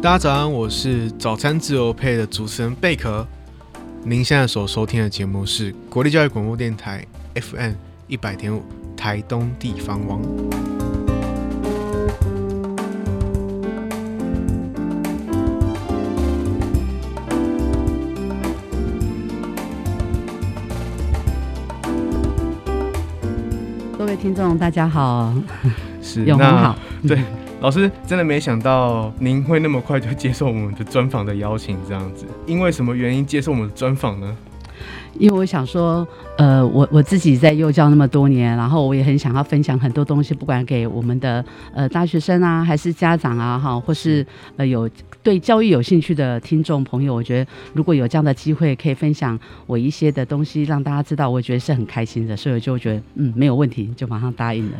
大家早安，我是早餐自由配的主持人贝壳。您现在所收听的节目是国立教育广播电台 FM 一百点五台东地方王。各位听众，大家好，是永恒好，对。老师真的没想到您会那么快就接受我们的专访的邀请，这样子，因为什么原因接受我们的专访呢？因为我想说，呃，我我自己在幼教那么多年，然后我也很想要分享很多东西，不管给我们的呃大学生啊，还是家长啊，哈，或是呃有对教育有兴趣的听众朋友，我觉得如果有这样的机会可以分享我一些的东西，让大家知道，我觉得是很开心的，所以我就觉得嗯没有问题，就马上答应了。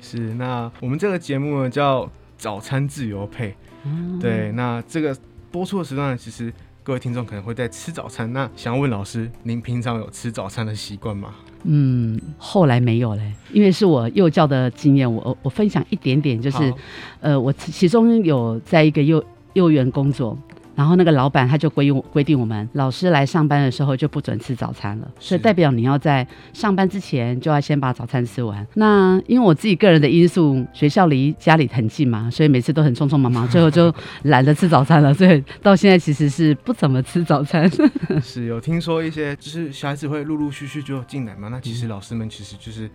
是，那我们这个节目呢叫早餐自由配，嗯、对，那这个播出的时段，其实。各位听众可能会在吃早餐，那想要问老师，您平常有吃早餐的习惯吗？嗯，后来没有嘞，因为是我幼教的经验，我我分享一点点，就是，呃，我其中有在一个幼幼儿园工作。然后那个老板他就规定规定我们老师来上班的时候就不准吃早餐了，所以代表你要在上班之前就要先把早餐吃完。那因为我自己个人的因素，学校离家里很近嘛，所以每次都很匆匆忙忙，最后就懒得吃早餐了。所以到现在其实是不怎么吃早餐。是有听说一些就是小孩子会陆陆续续就进来嘛？那其实老师们其实就是。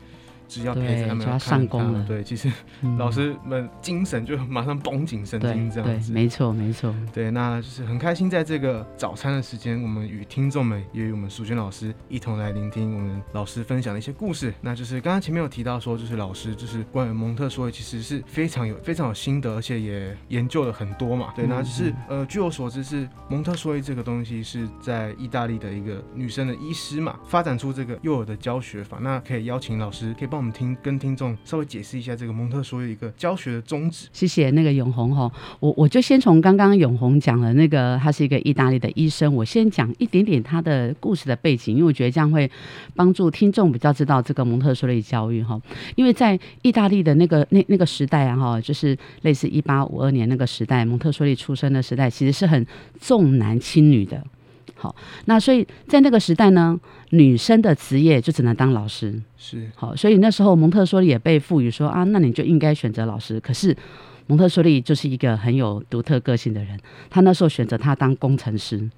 只要陪着他们要上工了，对，其实 老师们精神就马上绷紧神经这样子，没错没错，对，那就是很开心在这个早餐的时间，我们与听众们也与我们淑娟老师一同来聆听我们老师分享的一些故事。那就是刚刚前面有提到说，就是老师就是关于蒙特梭利其实是非常有非常有心得，而且也研究了很多嘛。对，那就是呃，据我所知是蒙特梭利这个东西是在意大利的一个女生的医师嘛，发展出这个幼儿的教学法。那可以邀请老师可以帮。我们听跟听众稍微解释一下这个蒙特梭利一个教学的宗旨。谢谢那个永红哈，我我就先从刚刚永红讲的那个，他是一个意大利的医生，我先讲一点点他的故事的背景，因为我觉得这样会帮助听众比较知道这个蒙特梭利教育哈。因为在意大利的那个那那个时代啊哈，就是类似一八五二年那个时代，蒙特梭利出生的时代，其实是很重男轻女的。好，那所以在那个时代呢，女生的职业就只能当老师，是好，所以那时候蒙特梭利也被赋予说啊，那你就应该选择老师。可是蒙特梭利就是一个很有独特个性的人，他那时候选择他当工程师。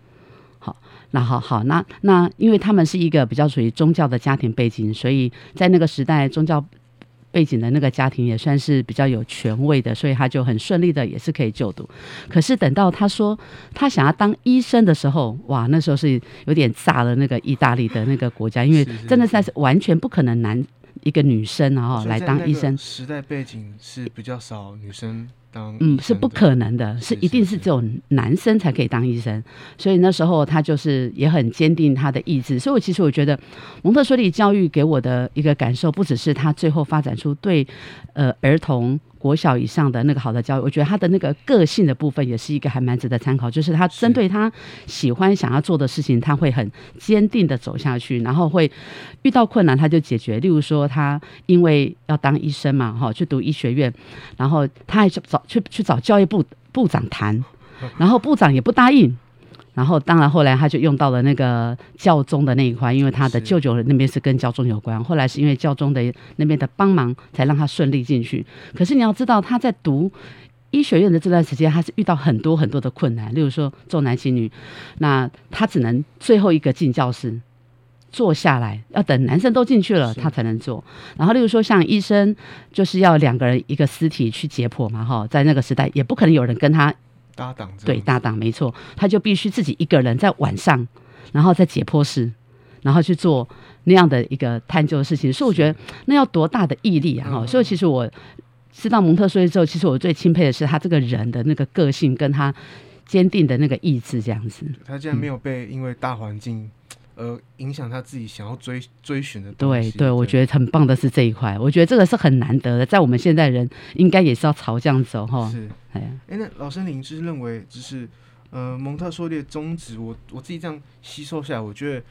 好，那好好，那那因为他们是一个比较属于宗教的家庭背景，所以在那个时代宗教。背景的那个家庭也算是比较有权威的，所以他就很顺利的也是可以就读。可是等到他说他想要当医生的时候，哇，那时候是有点炸了那个意大利的那个国家，因为真的是完全不可能男一个女生然后来当医生。时代背景是比较少女生。嗯，是不可能的，是一定是只有男生才可以当医生，所以那时候他就是也很坚定他的意志。所以，我其实我觉得蒙特梭利教育给我的一个感受，不只是他最后发展出对呃儿童。国小以上的那个好的教育，我觉得他的那个个性的部分也是一个还蛮值得参考。就是他针对他喜欢想要做的事情，他会很坚定的走下去，然后会遇到困难他就解决。例如说，他因为要当医生嘛，哈，去读医学院，然后他还去找去去找教育部部长谈，然后部长也不答应。然后，当然后来他就用到了那个教宗的那一块，因为他的舅舅那边是跟教宗有关。后来是因为教宗的那边的帮忙，才让他顺利进去。可是你要知道，他在读医学院的这段时间，他是遇到很多很多的困难，例如说重男轻女，那他只能最后一个进教室坐下来，要等男生都进去了，他才能坐。然后，例如说像医生，就是要两个人一个尸体去解剖嘛，哈，在那个时代也不可能有人跟他。搭档对搭档没错，他就必须自己一个人在晚上，然后在解剖室，然后去做那样的一个探究的事情。所以我觉得那要多大的毅力啊！所以其实我知道蒙特梭利之后，其实我最钦佩的是他这个人的那个个性，跟他坚定的那个意志，这样子。他竟然没有被因为大环境。呃，影响他自己想要追追寻的东西。对对，对我觉得很棒的是这一块，我觉得这个是很难得的，在我们现代人应该也是要朝这样走哈。是，哎呀，哎，那老师您是认为就是呃蒙特梭利的宗旨，我我自己这样吸收下来，我觉得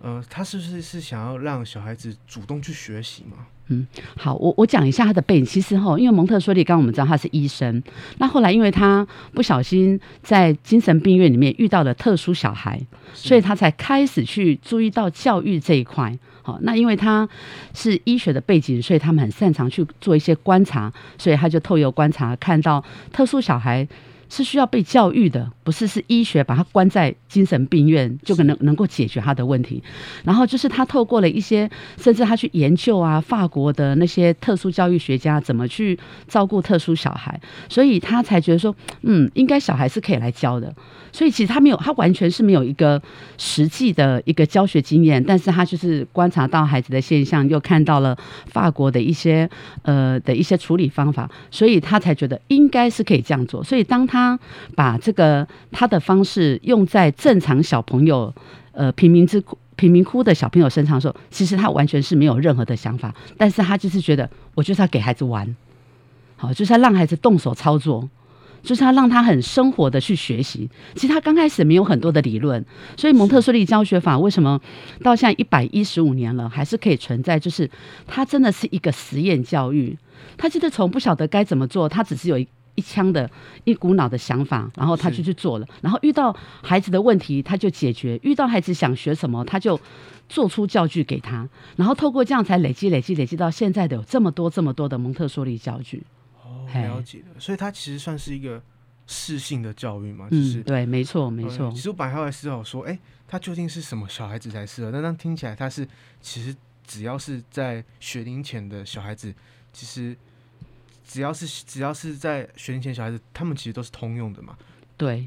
呃他是不是是想要让小孩子主动去学习嘛？嗯，好，我我讲一下他的背景。其实哈，因为蒙特梭利，刚刚我们知道他是医生，那后来因为他不小心在精神病院里面遇到了特殊小孩，所以他才开始去注意到教育这一块。好，那因为他是医学的背景，所以他们很擅长去做一些观察，所以他就透过观察看到特殊小孩。是需要被教育的，不是是医学把他关在精神病院就可能能够解决他的问题。然后就是他透过了一些，甚至他去研究啊，法国的那些特殊教育学家怎么去照顾特殊小孩，所以他才觉得说，嗯，应该小孩是可以来教的。所以其实他没有，他完全是没有一个实际的一个教学经验，但是他就是观察到孩子的现象，又看到了法国的一些呃的一些处理方法，所以他才觉得应该是可以这样做。所以当他他把这个他的方式用在正常小朋友，呃贫民之贫民窟的小朋友身上的时候，其实他完全是没有任何的想法，但是他就是觉得，我就是要给孩子玩，好，就是要让孩子动手操作。就是他让他很生活的去学习，其实他刚开始没有很多的理论，所以蒙特梭利教学法为什么到现在一百一十五年了还是可以存在？就是他真的是一个实验教育，他其实从不晓得该怎么做，他只是有一一一腔的一股脑的想法，然后他就去做了，然后遇到孩子的问题他就解决，遇到孩子想学什么他就做出教具给他，然后透过这样才累积累积累积到现在的有这么多这么多的蒙特梭利教具。哦了解了，所以他其实算是一个适性的教育嘛，就是、嗯、对，没错，没错。其实我本来还在思考说，哎、欸，它究竟是什么小孩子才适合？但当听起来，他是其实只要是在学龄前的小孩子，其实只要是只要是在学龄前小孩子，他们其实都是通用的嘛。对，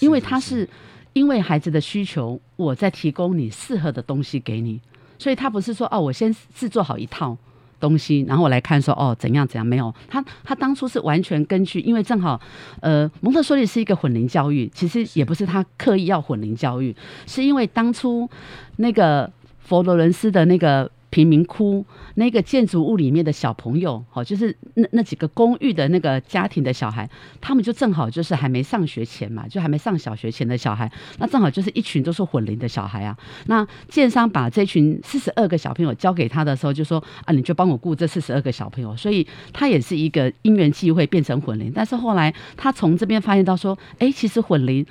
因为他是因为孩子的需求，我在提供你适合的东西给你，所以他不是说哦，我先制作好一套。东西，然后我来看说，哦，怎样怎样？没有，他他当初是完全根据，因为正好，呃，蒙特梭利是一个混龄教育，其实也不是他刻意要混龄教育，是因为当初那个佛罗伦斯的那个。贫民窟那个建筑物里面的小朋友，好，就是那那几个公寓的那个家庭的小孩，他们就正好就是还没上学前嘛，就还没上小学前的小孩，那正好就是一群都是混龄的小孩啊。那建商把这群四十二个小朋友交给他的时候，就说啊，你就帮我顾这四十二个小朋友，所以他也是一个因缘际会变成混龄。但是后来他从这边发现到说，哎，其实混龄。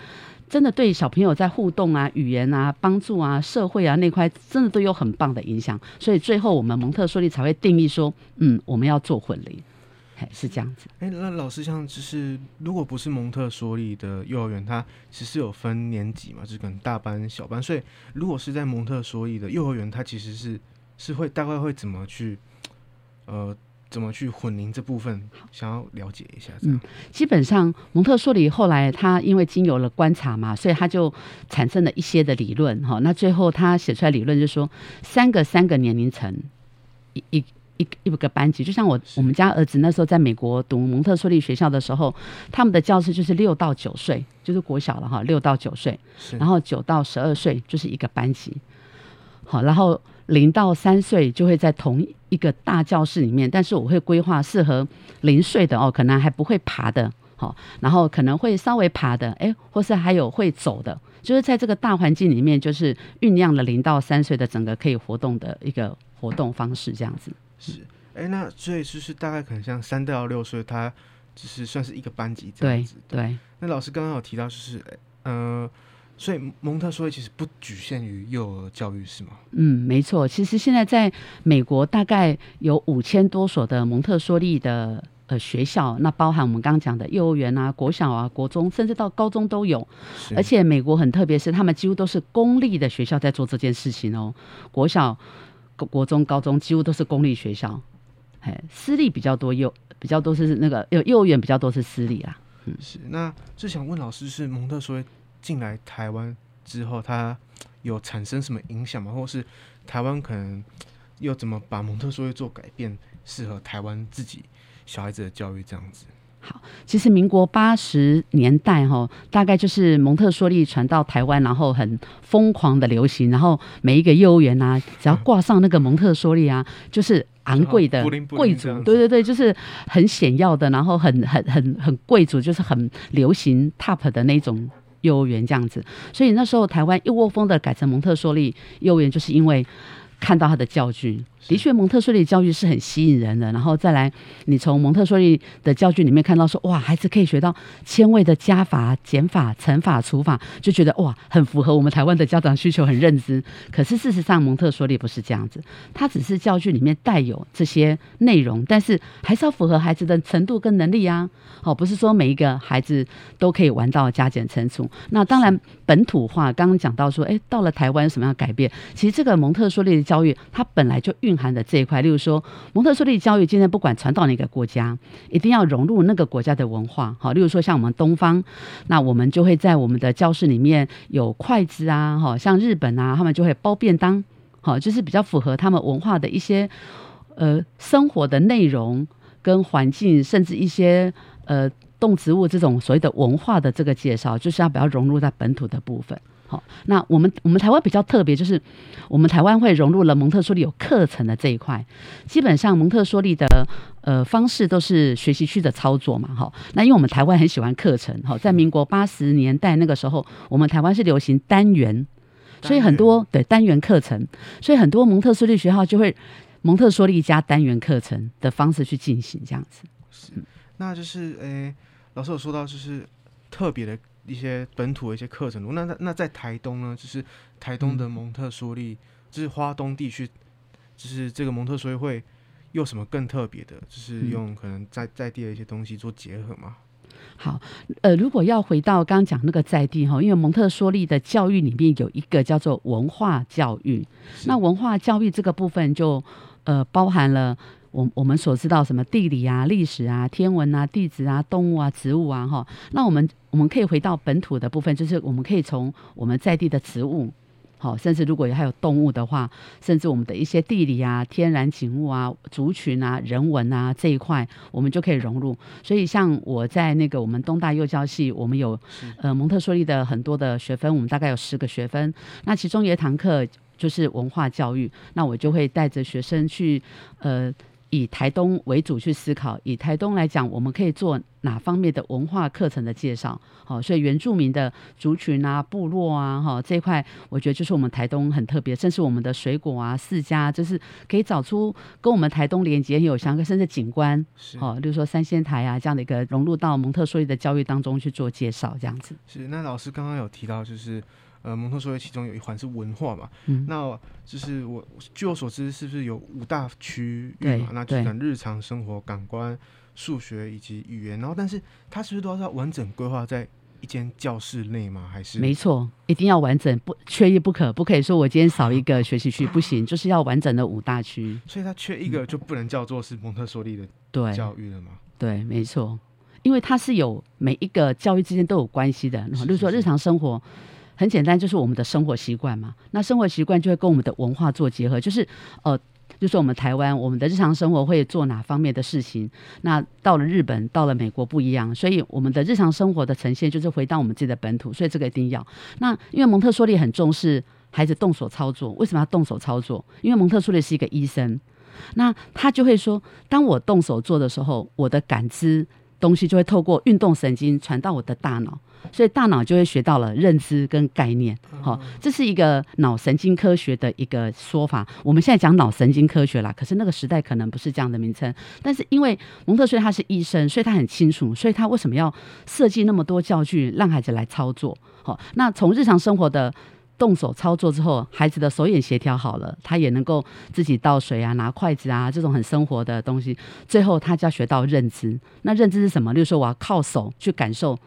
真的对小朋友在互动啊、语言啊、帮助啊、社会啊那块，真的都有很棒的影响。所以最后我们蒙特梭利才会定义说，嗯，我们要做混龄，嘿，是这样子。哎，那老师像就是，如果不是蒙特梭利的幼儿园，它其实有分年级嘛，就是可能大班、小班。所以如果是在蒙特梭利的幼儿园，它其实是是会大概会怎么去，呃。怎么去混龄这部分，想要了解一下。嗯，基本上蒙特梭利后来他因为经由了观察嘛，所以他就产生了一些的理论哈。那最后他写出来理论就是说，三个三个年龄层，一一一一个班级，就像我我们家儿子那时候在美国读蒙特梭利学校的时候，他们的教室就是六到九岁，就是国小了哈，六到九岁，然后九到十二岁就是一个班级，好，然后。零到三岁就会在同一个大教室里面，但是我会规划适合零岁的哦，可能还不会爬的，好，然后可能会稍微爬的，哎，或是还有会走的，就是在这个大环境里面，就是酝酿了零到三岁的整个可以活动的一个活动方式，这样子。是，哎，那所以就是大概可能像三到六岁，他只是算是一个班级这样子。对。对。那老师刚刚有提到，就是，呃。所以蒙特梭利其实不局限于幼儿教育，是吗？嗯，没错。其实现在在美国大概有五千多所的蒙特梭利的呃学校，那包含我们刚刚讲的幼儿园啊、国小啊、国中，甚至到高中都有。而且美国很特别，是他们几乎都是公立的学校在做这件事情哦。国小、国中、高中几乎都是公立学校，哎，私立比较多，幼比较多是那个幼幼儿园比较多是私立啦。嗯，是。那就想问老师，是蒙特梭利。进来台湾之后，它有产生什么影响吗？或是台湾可能又怎么把蒙特梭利做改变，适合台湾自己小孩子的教育这样子？好，其实民国八十年代哈，大概就是蒙特梭利传到台湾，然后很疯狂的流行，然后每一个幼儿园啊，只要挂上那个蒙特梭利啊，就是昂贵的贵族，对对对，就是很显耀的，然后很很很很贵族，就是很流行 top 的那种。幼儿园这样子，所以那时候台湾一窝蜂的改成蒙特梭利幼儿园，就是因为看到他的教具，的确，蒙特梭利教育是很吸引人的。然后再来，你从蒙特梭利的教具里面看到说，哇，孩子可以学到千位的加法、减法、乘法、除法，就觉得哇，很符合我们台湾的家长需求，很认知。可是事实上，蒙特梭利不是这样子，它只是教具里面带有这些内容，但是还是要符合孩子的程度跟能力啊。好，不是说每一个孩子都可以玩到加减乘除。那当然，本土化刚刚讲到说，哎，到了台湾有什么样改变？其实这个蒙特梭利的教育，它本来就蕴含的这一块。例如说，蒙特梭利教育今天不管传到哪个国家，一定要融入那个国家的文化。好，例如说像我们东方，那我们就会在我们的教室里面有筷子啊，哈，像日本啊，他们就会包便当，好，就是比较符合他们文化的一些呃生活的内容跟环境，甚至一些呃动植物这种所谓的文化的这个介绍，就是要比较融入在本土的部分。好，那我们我们台湾比较特别，就是我们台湾会融入了蒙特梭利有课程的这一块。基本上蒙特梭利的呃方式都是学习区的操作嘛，哈。那因为我们台湾很喜欢课程，哈，在民国八十年代那个时候，我们台湾是流行单元，所以很多对单元课程，所以很多蒙特梭利学校就会蒙特梭利加单元课程的方式去进行这样子。是，那就是诶、欸，老师有说到就是特别的。一些本土的一些课程，那那那在台东呢，就是台东的蒙特梭利，嗯、就是花东地区，就是这个蒙特梭利会有什么更特别的？就是用可能在在地的一些东西做结合吗？好，呃，如果要回到刚刚讲那个在地哈，因为蒙特梭利的教育里面有一个叫做文化教育，那文化教育这个部分就呃包含了。我我们所知道什么地理啊、历史啊、天文啊、地质啊、动物啊、植物啊，哈，那我们我们可以回到本土的部分，就是我们可以从我们在地的植物，好，甚至如果还有动物的话，甚至我们的一些地理啊、天然景物啊、族群啊、人文啊这一块，我们就可以融入。所以像我在那个我们东大幼教系，我们有呃蒙特梭利的很多的学分，我们大概有十个学分，那其中有一堂课就是文化教育，那我就会带着学生去呃。以台东为主去思考，以台东来讲，我们可以做哪方面的文化课程的介绍？好，所以原住民的族群啊、部落啊，哈这一块，我觉得就是我们台东很特别，甚至我们的水果啊、世家，就是可以找出跟我们台东连接很有相关，甚至景观，是哦，例如说三仙台啊这样的一个融入到蒙特梭利的教育当中去做介绍，这样子。是，那老师刚刚有提到，就是。呃，蒙特梭利其中有一环是文化嘛，嗯、那就是我据我所知，是不是有五大区域嘛？那就讲日常生活、感官、数学以及语言，然后但是它是不是都要完整规划在一间教室内吗？还是？没错，一定要完整，不缺一不可，不可以说我今天少一个学习区不行，就是要完整的五大区。所以它缺一个就不能叫做是蒙特梭利的教育了吗？对，对，没错，因为它是有每一个教育之间都有关系的，然后就是说日常生活。很简单，就是我们的生活习惯嘛。那生活习惯就会跟我们的文化做结合，就是呃，就是我们台湾，我们的日常生活会做哪方面的事情？那到了日本，到了美国不一样，所以我们的日常生活的呈现就是回到我们自己的本土，所以这个一定要。那因为蒙特梭利很重视孩子动手操作，为什么要动手操作？因为蒙特梭利是一个医生，那他就会说，当我动手做的时候，我的感知东西就会透过运动神经传到我的大脑。所以大脑就会学到了认知跟概念，好，这是一个脑神经科学的一个说法。我们现在讲脑神经科学啦，可是那个时代可能不是这样的名称。但是因为蒙特梭利他是医生，所以他很清楚，所以他为什么要设计那么多教具让孩子来操作？好，那从日常生活的动手操作之后，孩子的手眼协调好了，他也能够自己倒水啊、拿筷子啊这种很生活的东西。最后他就要学到认知。那认知是什么？例如说我要靠手去感受。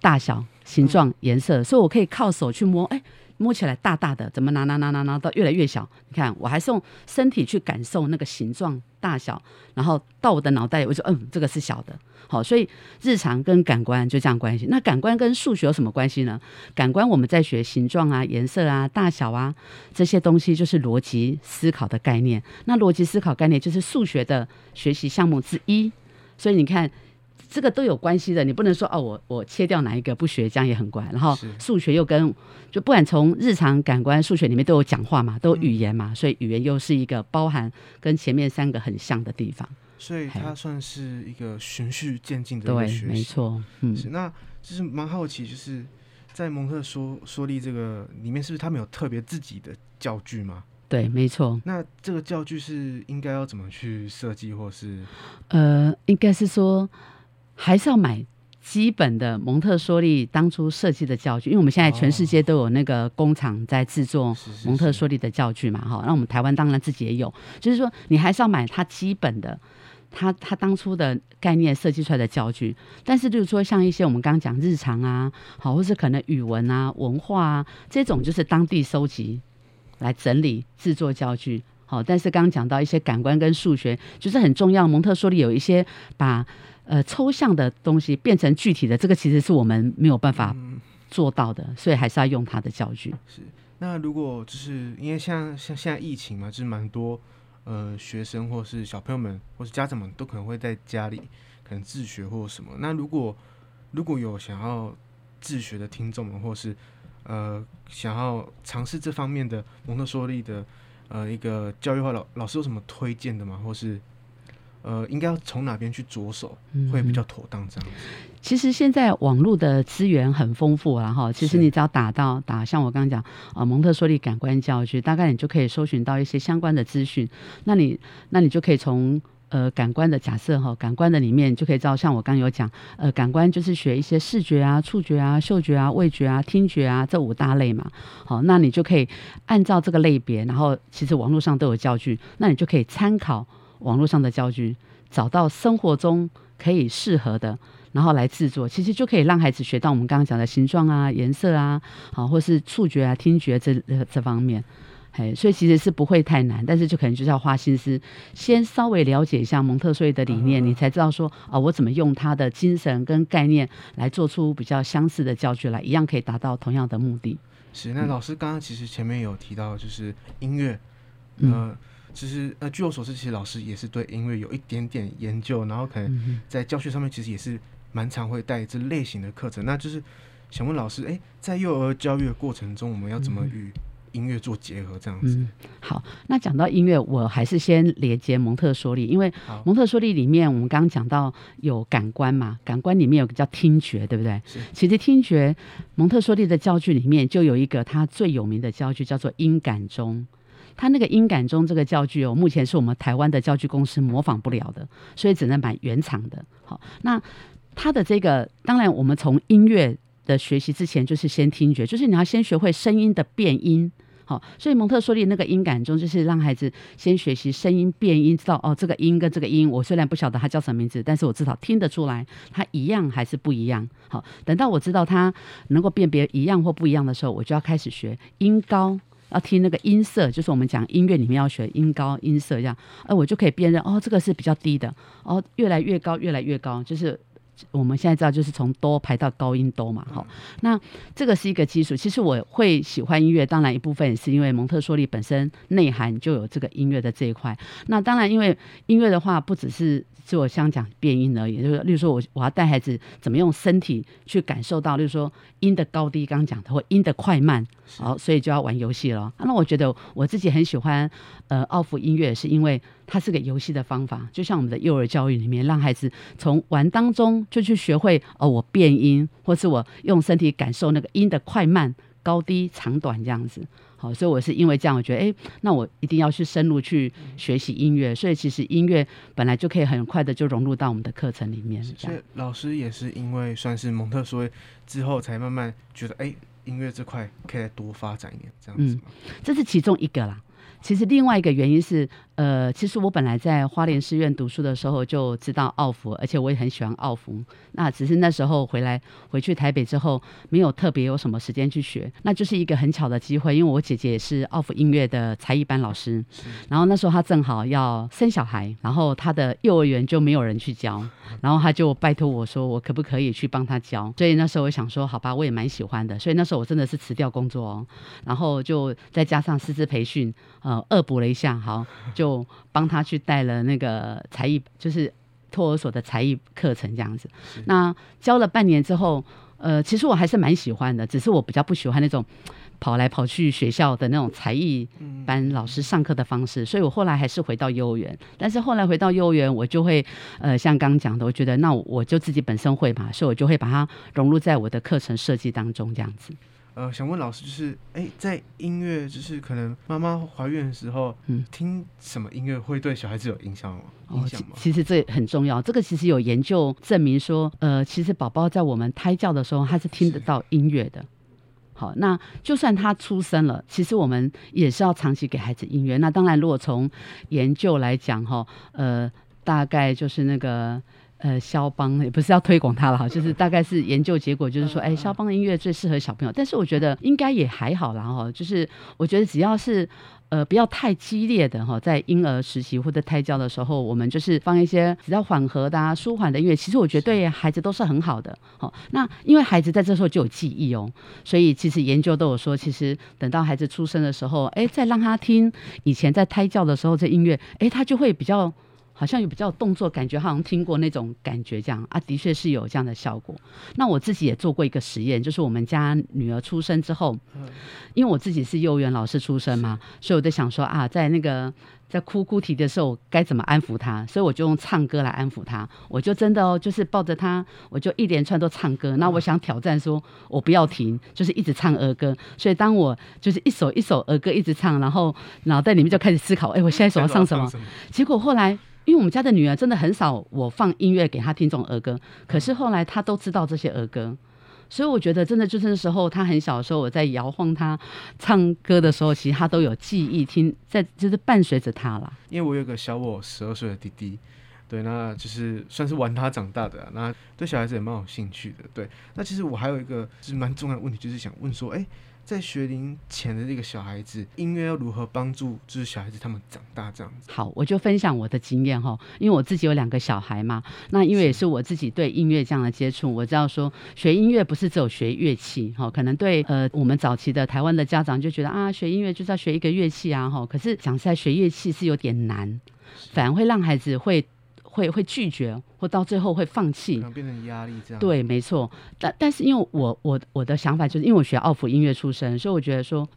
大小、形状、颜色，所以我可以靠手去摸，哎、欸，摸起来大大的，怎么拿拿拿拿拿到越来越小？你看，我还是用身体去感受那个形状、大小，然后到我的脑袋，我就嗯，这个是小的。好，所以日常跟感官就这样关系。那感官跟数学有什么关系呢？感官我们在学形状啊、颜色啊、大小啊这些东西，就是逻辑思考的概念。那逻辑思考概念就是数学的学习项目之一。所以你看。这个都有关系的，你不能说哦，我我切掉哪一个不学，这样也很怪。然后数学又跟就不管从日常感官数学里面都有讲话嘛，都有语言嘛，嗯、所以语言又是一个包含跟前面三个很像的地方。所以它算是一个循序渐进的一个学习，对，没错。嗯，是，那就是蛮好奇，就是在蒙特梭梭利这个里面，是不是他们有特别自己的教具吗？对，没错。那这个教具是应该要怎么去设计，或是？呃，应该是说还是要买基本的蒙特梭利当初设计的教具，因为我们现在全世界都有那个工厂在制作蒙特梭利的教具嘛，哈。那我们台湾当然自己也有，就是说你还是要买它基本的。他他当初的概念设计出来的教具，但是就是说像一些我们刚刚讲日常啊，好，或是可能语文啊、文化啊这种，就是当地收集来整理制作教具，好，但是刚刚讲到一些感官跟数学，就是很重要。蒙特梭利有一些把呃抽象的东西变成具体的，这个其实是我们没有办法做到的，所以还是要用他的教具。是，那如果就是因为像像现在疫情嘛，就是蛮多。呃，学生或是小朋友们，或是家长们都可能会在家里可能自学或什么。那如果如果有想要自学的听众们，或是呃想要尝试这方面的蒙特梭利的呃一个教育化，老老师有什么推荐的吗？或是？呃，应该要从哪边去着手会比较妥当？这样子。其实现在网络的资源很丰富了哈。其实你只要打到打，像我刚刚讲啊，蒙特梭利感官教具，大概你就可以搜寻到一些相关的资讯。那你那你就可以从呃感官的假设哈，感官的里面就可以知道，像我刚刚有讲，呃，感官就是学一些视觉啊、触觉啊、嗅觉啊、味觉啊、听觉啊这五大类嘛。好，那你就可以按照这个类别，然后其实网络上都有教具，那你就可以参考。网络上的教具，找到生活中可以适合的，然后来制作，其实就可以让孩子学到我们刚刚讲的形状啊、颜色啊，好，或是触觉啊、听觉这这方面，嘿，所以其实是不会太难，但是就可能就是要花心思，先稍微了解一下蒙特梭利的理念，你才知道说啊，我怎么用他的精神跟概念来做出比较相似的教具来，一样可以达到同样的目的。是，那老师刚刚其实前面有提到，就是音乐，嗯。呃其实，呃，据我所知，其实老师也是对音乐有一点点研究，然后可能在教学上面其实也是蛮常会带这类型的课程。那就是想问老师，哎，在幼儿教育的过程中，我们要怎么与音乐做结合？这样子。嗯，好，那讲到音乐，我还是先连接蒙特梭利，因为蒙特梭利里面我们刚刚讲到有感官嘛，感官里面有个叫听觉，对不对？是。其实听觉，蒙特梭利的教具里面就有一个它最有名的教具，叫做音感钟。他那个音感钟这个教具哦，目前是我们台湾的教具公司模仿不了的，所以只能买原厂的。好，那他的这个，当然我们从音乐的学习之前，就是先听觉，就是你要先学会声音的变音。好，所以蒙特梭利那个音感钟就是让孩子先学习声音变音，知道哦，这个音跟这个音，我虽然不晓得它叫什么名字，但是我至少听得出来它一样还是不一样。好，等到我知道它能够辨别一样或不一样的时候，我就要开始学音高。要听那个音色，就是我们讲音乐里面要学音高音色这样，呃，我就可以辨认哦，这个是比较低的，哦，越来越高，越来越高，就是我们现在知道，就是从哆排到高音哆嘛，好，那这个是一个基础。其实我会喜欢音乐，当然一部分也是因为蒙特梭利本身内涵就有这个音乐的这一块。那当然，因为音乐的话，不只是。就我想讲变音而已，就是例如说我我要带孩子怎么用身体去感受到，例如说音的高低，刚刚讲的或音的快慢，好，所以就要玩游戏了。那我觉得我自己很喜欢呃奥福音乐，是因为它是个游戏的方法，就像我们的幼儿教育里面，让孩子从玩当中就去学会哦，我变音，或是我用身体感受那个音的快慢、高低、长短这样子。好，所以我是因为这样，我觉得，哎，那我一定要去深入去学习音乐。所以其实音乐本来就可以很快的就融入到我们的课程里面。所以老师也是因为算是蒙特梭利之后，才慢慢觉得，哎，音乐这块可以再多发展一点，这样子。嗯，这是其中一个啦。其实另外一个原因是，呃，其实我本来在花莲师院读书的时候就知道奥福，而且我也很喜欢奥福。那只是那时候回来回去台北之后，没有特别有什么时间去学。那就是一个很巧的机会，因为我姐姐也是奥福音乐的才艺班老师，然后那时候她正好要生小孩，然后她的幼儿园就没有人去教，然后她就拜托我说，我可不可以去帮她教？所以那时候我想说，好吧，我也蛮喜欢的。所以那时候我真的是辞掉工作哦，然后就再加上师资培训。呃，恶补了一下，好，就帮他去带了那个才艺，就是托儿所的才艺课程这样子。那教了半年之后，呃，其实我还是蛮喜欢的，只是我比较不喜欢那种跑来跑去学校的那种才艺班老师上课的方式，所以我后来还是回到幼儿园。但是后来回到幼儿园，我就会呃，像刚刚讲的，我觉得那我就自己本身会嘛，所以我就会把它融入在我的课程设计当中这样子。呃，想问老师，就是哎、欸，在音乐，就是可能妈妈怀孕的时候，嗯，听什么音乐会对小孩子有影响吗？影响吗？哦，其实这很重要。这个其实有研究证明说，呃，其实宝宝在我们胎教的时候，他是听得到音乐的。好，那就算他出生了，其实我们也是要长期给孩子音乐。那当然，如果从研究来讲，哈，呃，大概就是那个呃，肖邦也不是要推广他了哈，就是大概是研究结果，就是说，哎，肖邦的音乐最适合小朋友。但是我觉得应该也还好啦哈，就是我觉得只要是。呃，不要太激烈的哈，在婴儿时期或者胎教的时候，我们就是放一些比较缓和的、啊、舒缓的音乐。其实我觉得对孩子都是很好的。好，那因为孩子在这时候就有记忆哦，所以其实研究都有说，其实等到孩子出生的时候，哎，再让他听以前在胎教的时候这音乐，哎，他就会比较。好像有比较动作，感觉好像听过那种感觉，这样啊，的确是有这样的效果。那我自己也做过一个实验，就是我们家女儿出生之后，因为我自己是幼儿园老师出身嘛，所以我在想说啊，在那个在哭哭啼的时候该怎么安抚她，所以我就用唱歌来安抚她。我就真的哦，就是抱着她，我就一连串都唱歌。那我想挑战说，我不要停，就是一直唱儿歌。所以当我就是一首一首儿歌一直唱，然后脑袋里面就开始思考，哎，我下一首要唱什么？结果后来。因为我们家的女儿真的很少，我放音乐给她听这种儿歌，可是后来她都知道这些儿歌，所以我觉得真的就是那时候她很小的时候，我在摇晃她唱歌的时候，其实她都有记忆，听在就是伴随着她了。因为我有个小我十二岁的弟弟，对，那就是算是玩他长大的啊，那对小孩子也蛮有兴趣的。对，那其实我还有一个就是蛮重要的问题，就是想问说，哎。在学龄前的这个小孩子，音乐要如何帮助就是小孩子他们长大这样子？好，我就分享我的经验哈，因为我自己有两个小孩嘛，那因为也是我自己对音乐这样的接触，我知道说学音乐不是只有学乐器哈，可能对呃我们早期的台湾的家长就觉得啊，学音乐就是要学一个乐器啊哈，可是讲实在学乐器是有点难，反而会让孩子会。会会拒绝，或到最后会放弃，变成压力这样。对，没错。但但是因为我我我的想法就是，因为我学奥普音乐出身，所以我觉得说，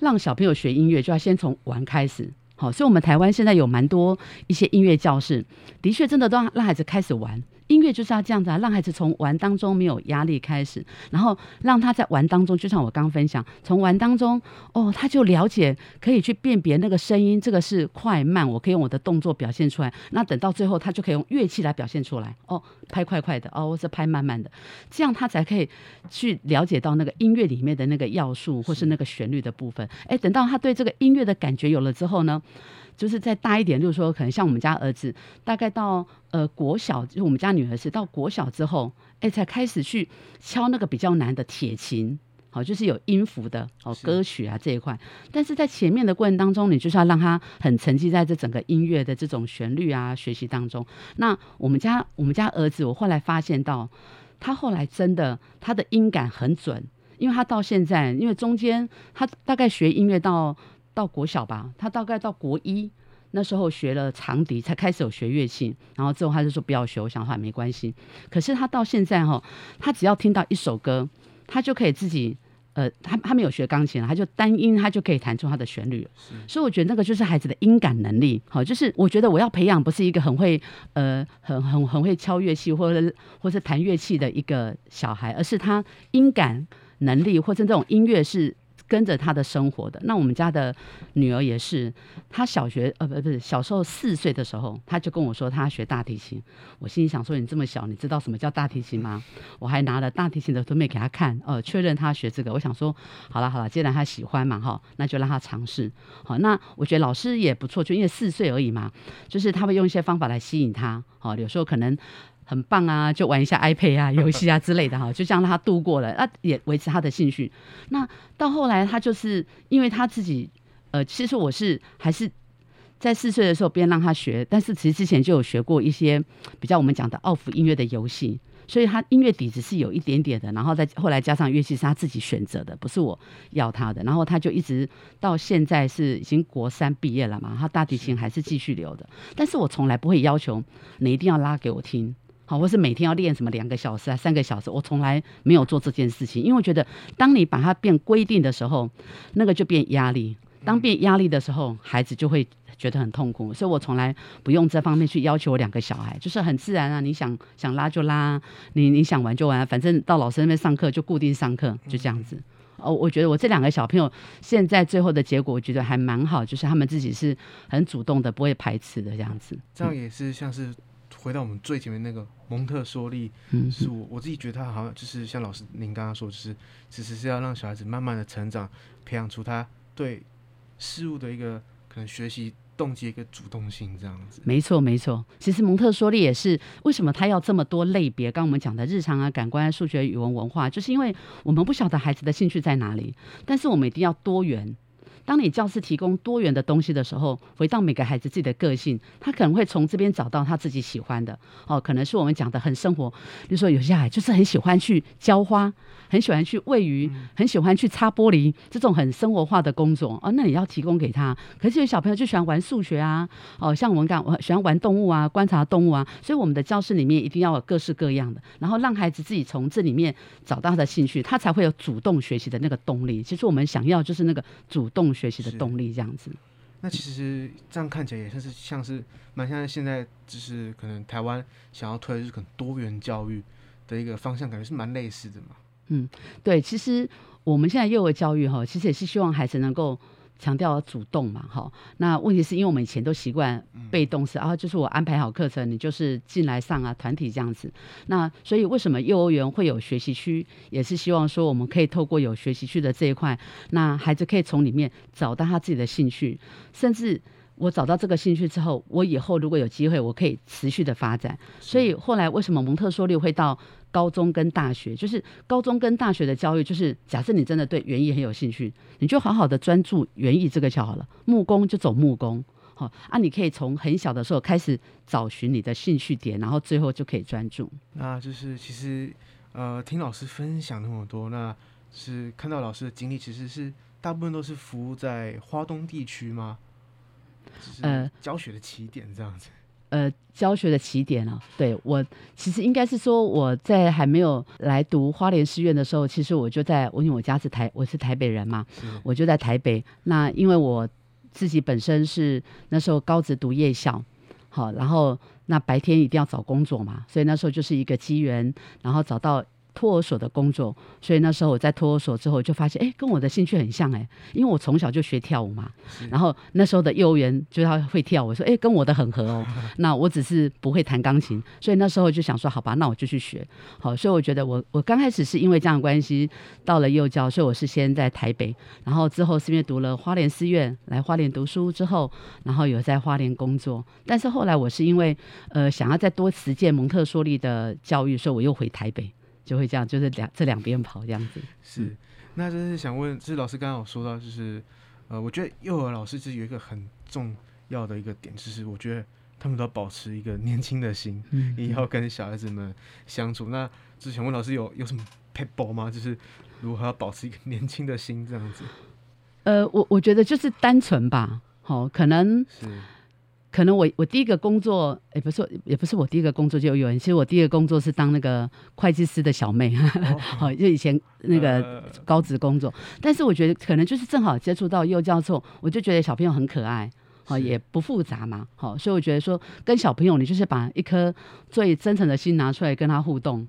让小朋友学音乐就要先从玩开始。好，所以我们台湾现在有蛮多一些音乐教室，的确真的都让让孩子开始玩。音乐就是要这样子啊，让孩子从玩当中没有压力开始，然后让他在玩当中，就像我刚分享，从玩当中哦，他就了解可以去辨别那个声音，这个是快慢，我可以用我的动作表现出来。那等到最后，他就可以用乐器来表现出来。哦，拍快快的，哦，或是拍慢慢的，这样他才可以去了解到那个音乐里面的那个要素，或是那个旋律的部分。哎，等到他对这个音乐的感觉有了之后呢，就是再大一点，就是说，可能像我们家儿子，大概到呃国小，就是我们家女儿是到国小之后，哎，才开始去敲那个比较难的铁琴，好，就是有音符的哦歌曲啊这一块。但是在前面的过程当中，你就是要让他很沉浸在这整个音乐的这种旋律啊学习当中。那我们家我们家儿子，我后来发现到，他后来真的他的音感很准，因为他到现在，因为中间他大概学音乐到。到国小吧，他大概到国一那时候学了长笛，才开始有学乐器。然后之后他就说不要学，我想说没关系。可是他到现在哈，他只要听到一首歌，他就可以自己呃，他他没有学钢琴，他就单音，他就可以弹出他的旋律。所以我觉得那个就是孩子的音感能力。好，就是我觉得我要培养不是一个很会呃很很很会敲乐器或者或者弹乐器的一个小孩，而是他音感能力或者这种音乐是。跟着他的生活的。那我们家的女儿也是，她小学呃不不是小时候四岁的时候，她就跟我说她学大提琴。我心里想说，你这么小，你知道什么叫大提琴吗？我还拿了大提琴的图片给她看，呃，确认她学这个。我想说，好了好了，既然她喜欢嘛哈，那就让她尝试。好，那我觉得老师也不错，就因为四岁而已嘛，就是他会用一些方法来吸引她。好，有时候可能。很棒啊，就玩一下 iPad 啊、游戏啊之类的哈，就这样让他度过了，那也维持他的兴趣。那到后来，他就是因为他自己，呃，其实我是还是在四岁的时候边让他学，但是其实之前就有学过一些比较我们讲的奥弗音乐的游戏，所以他音乐底子是有一点点的。然后再后来加上乐器是他自己选择的，不是我要他的。然后他就一直到现在是已经国三毕业了嘛，他大提琴还是继续留的。但是我从来不会要求你一定要拉给我听。好，或是每天要练什么两个小时啊，三个小时，我从来没有做这件事情，因为我觉得，当你把它变规定的时候，那个就变压力。当变压力的时候，孩子就会觉得很痛苦。所以我从来不用这方面去要求我两个小孩，就是很自然啊，你想想拉就拉，你你想玩就玩，反正到老师那边上课就固定上课，就这样子。哦，我觉得我这两个小朋友现在最后的结果，我觉得还蛮好，就是他们自己是很主动的，不会排斥的这样子。这样也是像是回到我们最前面那个蒙特梭利，嗯，是我我自己觉得他好像就是像老师您刚刚说，就是其实是要让小孩子慢慢的成长，培养出他对事物的一个可能学习。动机一个主动性这样子，没错没错。其实蒙特梭利也是为什么他要这么多类别？刚刚我们讲的日常啊、感官、数学、语文、文化，就是因为我们不晓得孩子的兴趣在哪里，但是我们一定要多元。当你教室提供多元的东西的时候，回到每个孩子自己的个性，他可能会从这边找到他自己喜欢的。哦，可能是我们讲的很生活，比如说有些孩子就是很喜欢去浇花，很喜欢去喂鱼，很喜欢去擦玻璃，这种很生活化的工作哦，那你要提供给他。可是有小朋友就喜欢玩数学啊，哦，像我们讲，我喜欢玩动物啊，观察动物啊，所以我们的教室里面一定要有各式各样的，然后让孩子自己从这里面找到他的兴趣，他才会有主动学习的那个动力。其实我们想要就是那个主动学习的动力这样子，那其实这样看起来也算是像是蛮像现在就是可能台湾想要推的就是可能多元教育的一个方向，感觉是蛮类似的嘛。嗯，对，其实我们现在幼儿教育哈，其实也是希望孩子能够。强调主动嘛，哈，那问题是因为我们以前都习惯被动式，嗯啊、就是我安排好课程，你就是进来上啊，团体这样子。那所以为什么幼儿园会有学习区，也是希望说我们可以透过有学习区的这一块，那孩子可以从里面找到他自己的兴趣，甚至我找到这个兴趣之后，我以后如果有机会，我可以持续的发展。所以后来为什么蒙特梭利会到？高中跟大学，就是高中跟大学的教育，就是假设你真的对园艺很有兴趣，你就好好的专注园艺这个就好了。木工就走木工，好啊，你可以从很小的时候开始找寻你的兴趣点，然后最后就可以专注。那就是其实呃，听老师分享那么多，那是看到老师的经历，其实是大部分都是服务在花东地区吗？呃，教学的起点这样子。呃，教学的起点啊，对，我其实应该是说，我在还没有来读花莲师院的时候，其实我就在，我因为我家是台，我是台北人嘛，我就在台北。那因为我自己本身是那时候高职读夜校，好，然后那白天一定要找工作嘛，所以那时候就是一个机缘，然后找到。托儿所的工作，所以那时候我在托儿所之后就发现，哎，跟我的兴趣很像哎，因为我从小就学跳舞嘛。然后那时候的幼儿园就要会跳舞，说哎，跟我的很合哦。那我只是不会弹钢琴，所以那时候就想说，好吧，那我就去学。好，所以我觉得我我刚开始是因为这样的关系到了幼教，所以我是先在台北，然后之后是因为读了花莲师院，来花莲读书之后，然后有在花莲工作。但是后来我是因为呃想要再多实践蒙特梭利的教育，所以我又回台北。就会这样，就是两这两边跑这样子。是，那就是想问，就是老师刚刚有说到，就是呃，我觉得幼儿老师是有一个很重要的一个点，就是我觉得他们都要保持一个年轻的心，嗯，也要跟小孩子们相处。那就是想问老师有有什么 p e b l e 吗？就是如何要保持一个年轻的心这样子？呃，我我觉得就是单纯吧，好，哦，可能是。可能我我第一个工作，也、欸、不是也不是我第一个工作就有人。其实我第一个工作是当那个会计师的小妹，好、哦，就以前那个高职工作。但是我觉得可能就是正好接触到幼教之后，我就觉得小朋友很可爱，好、哦，也不复杂嘛，好、哦，所以我觉得说跟小朋友，你就是把一颗最真诚的心拿出来跟他互动，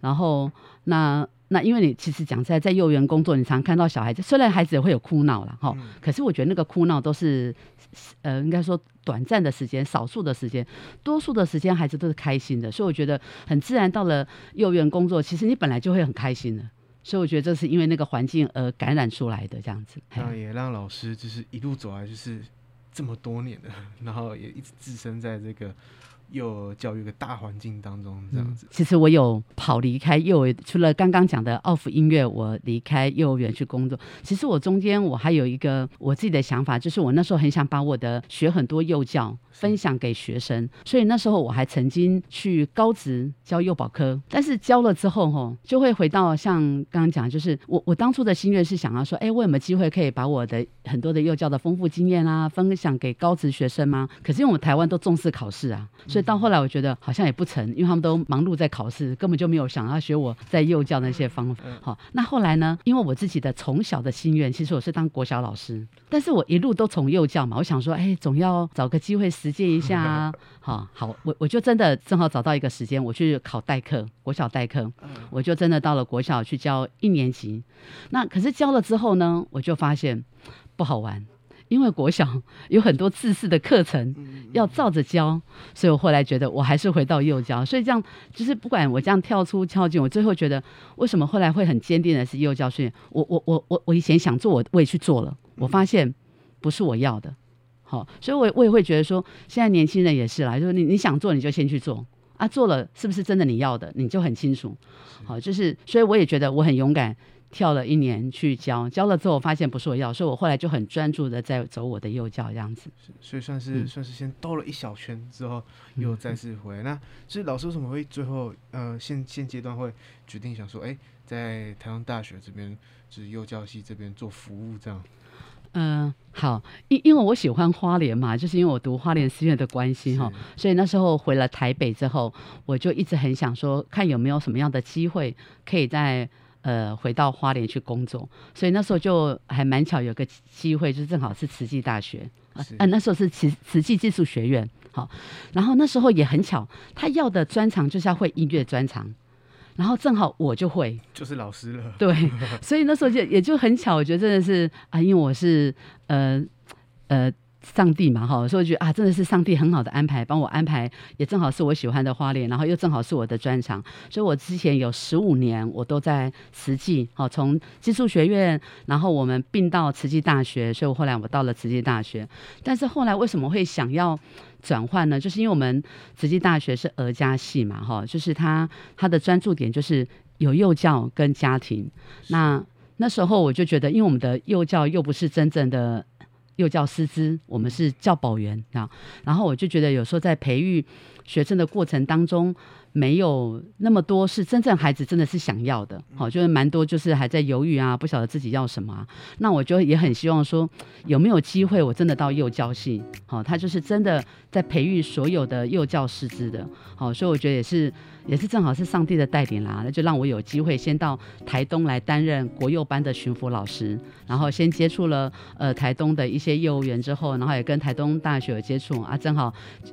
然后那。那因为你其实讲在在幼儿园工作，你常看到小孩子，虽然孩子也会有哭闹了哈，嗯、可是我觉得那个哭闹都是，呃，应该说短暂的时间，少数的时间，多数的时间孩子都是开心的，所以我觉得很自然。到了幼儿园工作，其实你本来就会很开心的，所以我觉得这是因为那个环境而感染出来的这样子。那也让老师就是一路走来就是这么多年的，然后也一直置身在这个。幼儿教育的大环境当中，这样子、嗯。其实我有跑离开幼儿，除了刚刚讲的奥福音乐，我离开幼儿园去工作。其实我中间我还有一个我自己的想法，就是我那时候很想把我的学很多幼教分享给学生，所以那时候我还曾经去高职教幼保科。但是教了之后，吼，就会回到像刚刚讲，就是我我当初的心愿是想要说，哎、欸，我有没有机会可以把我的很多的幼教的丰富经验啊，分享给高职学生吗？可是因为我们台湾都重视考试啊。所以到后来，我觉得好像也不成，因为他们都忙碌在考试，根本就没有想要学我在幼教那些方法。好，那后来呢？因为我自己的从小的心愿，其实我是当国小老师，但是我一路都从幼教嘛，我想说，哎，总要找个机会实实践一下啊。好好，我我就真的正好找到一个时间，我去考代课，国小代课，我就真的到了国小去教一年级。那可是教了之后呢，我就发现不好玩。因为国小 有很多自式的课程要照着教，所以我后来觉得我还是回到幼教。所以这样就是不管我这样跳出跳进，我最后觉得为什么后来会很坚定的是幼教训练。我我我我我以前想做，我我也去做了，我发现不是我要的。好，所以我我也会觉得说，现在年轻人也是啦，就是你你想做你就先去做啊，做了是不是真的你要的，你就很清楚。好，就是所以我也觉得我很勇敢。跳了一年去教，教了之后我发现不是我要，所以我后来就很专注的在走我的幼教这样子。所以算是、嗯、算是先兜了一小圈之后，又再次回来。嗯、那所以老师为什么会最后呃现现阶段会决定想说，哎、欸，在台湾大学这边就是幼教系这边做服务这样？嗯、呃，好，因因为我喜欢花莲嘛，就是因为我读花莲师院的关系哈，所以那时候回了台北之后，我就一直很想说，看有没有什么样的机会可以在。呃，回到花莲去工作，所以那时候就还蛮巧，有个机会，就正好是慈济大学。啊，啊，那时候是慈慈济技术学院，好，然后那时候也很巧，他要的专长就是要会音乐专长，然后正好我就会，就是老师了，对，所以那时候就也就很巧，我觉得真的是啊，因为我是呃呃。上帝嘛，哈，所以我觉得啊，真的是上帝很好的安排，帮我安排，也正好是我喜欢的花莲，然后又正好是我的专长，所以我之前有十五年我都在慈济，好，从技术学院，然后我们并到慈济大学，所以我后来我到了慈济大学，但是后来为什么会想要转换呢？就是因为我们慈济大学是儿家系嘛，哈，就是他他的专注点就是有幼教跟家庭，那那时候我就觉得，因为我们的幼教又不是真正的。又叫师资，我们是教保员啊。然后我就觉得，有时候在培育学生的过程当中，没有那么多是真正孩子真的是想要的。好，就是蛮多就是还在犹豫啊，不晓得自己要什么啊。那我就也很希望说，有没有机会，我真的到幼教系，好，他就是真的在培育所有的幼教师资的。好，所以我觉得也是。也是正好是上帝的带领啦，那就让我有机会先到台东来担任国幼班的巡抚老师，然后先接触了呃台东的一些幼儿园之后，然后也跟台东大学有接触啊，正好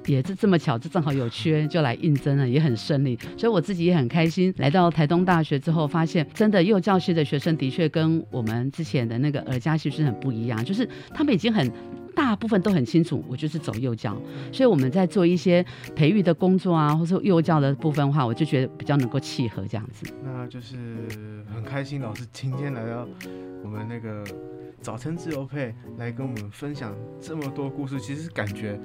也是这么巧，就正好有缺就来应征了，也很顺所以我自己也很开心。来到台东大学之后，发现真的幼教系的学生的确跟我们之前的那个儿家系是很不一样，就是他们已经很。大部分都很清楚，我就是走幼教，所以我们在做一些培育的工作啊，或者幼教的部分的话，我就觉得比较能够契合这样子。那就是很开心，老师今天来到我们那个早晨自由配来跟我们分享这么多故事，其实感觉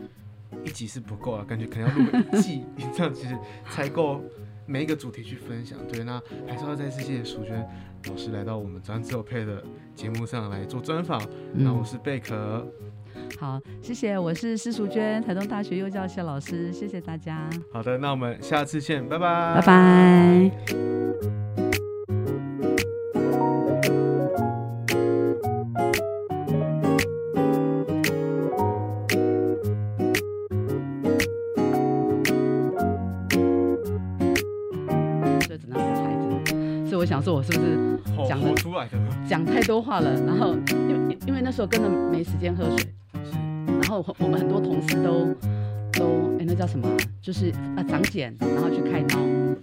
一集是不够啊，感觉可能要录一季，这样其实才够每一个主题去分享。对，那还是要再次谢谢淑娟老师来到我们早晨自由配的节目上来做专访。那我是贝壳。好，谢谢，我是施淑娟，台东大学幼教系老师，谢谢大家。好的，那我们下次见，拜拜，拜拜。讲太多话了？然后因为因为那时候根本没时间喝水。然后我们很多同事都都哎，那叫什么？就是啊长茧，然后去开刀。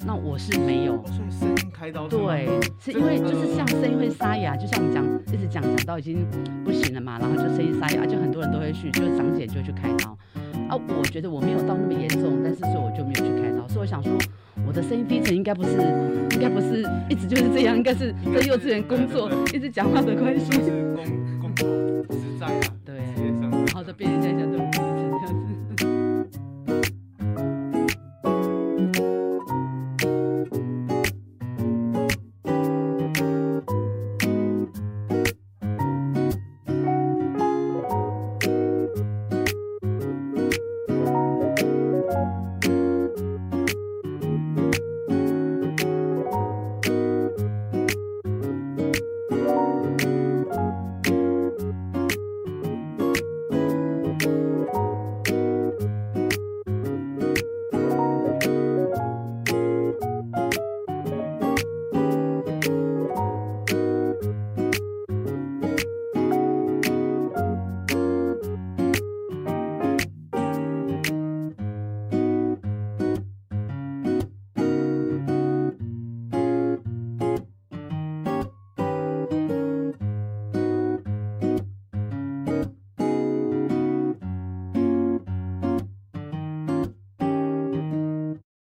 那我是没有。所以声音开刀。对，是因为就是像声音会沙哑，就像我们讲一直讲讲到已经不行了嘛，然后就声音沙哑，就很多人都会去，就是长茧就去开刀。啊，我觉得我没有到那么严重，但是所以我就没有去开刀。所以我想说，我的声音低沉应该不是，应该不是一直就是这样，应该是在幼稚园工作 一直讲话的关系。工工作实在啊。对。